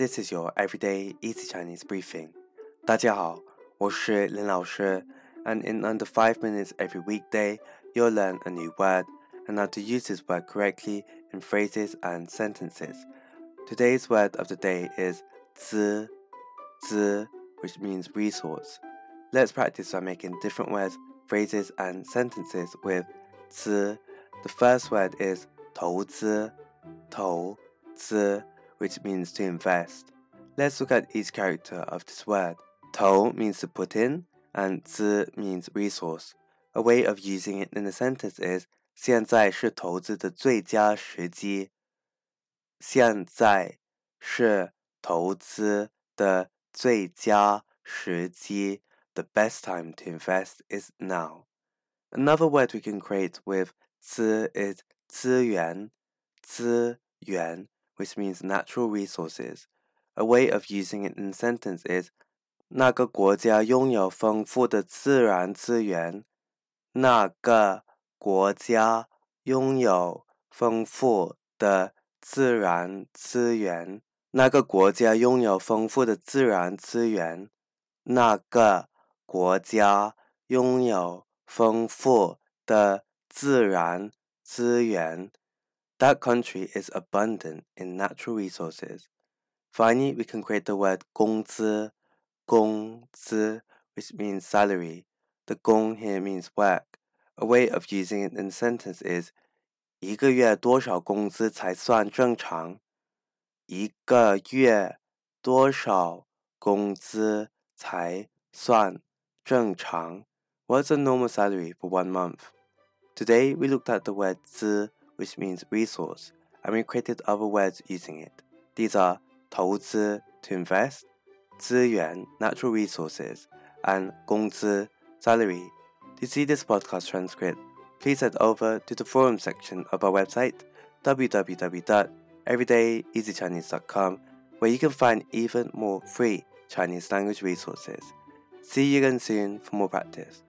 This is your everyday easy Chinese briefing. 大家好，我是林老师, and in under 5 minutes every weekday, you'll learn a new word and how to use this word correctly in phrases and sentences. Today's word of the day is 资,资, which means resource. Let's practice by making different words, phrases, and sentences with 资. The first word is 投资,投资 which means to invest. Let's look at each character of this word. 投 means to put in, and 资 means resource. A way of using it in a sentence is 现在是投资的最佳时机。现在是投资的最佳时机。The best time to invest is now. Another word we can create with 资 is 资源，资源 which means natural resources. A way of using it in a sentence is 那个国家拥有丰富的自然资源。那个国家拥有丰富的自然资源。那个国家拥有丰富的自然资源。那个国家拥有丰富的自然资源。 that country is abundant in natural resources. Finally, we can create the word 工资,工资, which means salary. The 工 here means work. A way of using it in a sentence is 一个月多少工资才算正常？一个月多少工资才算正常？What's a normal salary for one month? Today we looked at the word 资 which means resource, and we created other words using it. These are 投资 to invest, 资源 natural resources, and 工资 salary. To see this podcast transcript, please head over to the forum section of our website www.everydayeasychinese.com where you can find even more free Chinese language resources. See you again soon for more practice.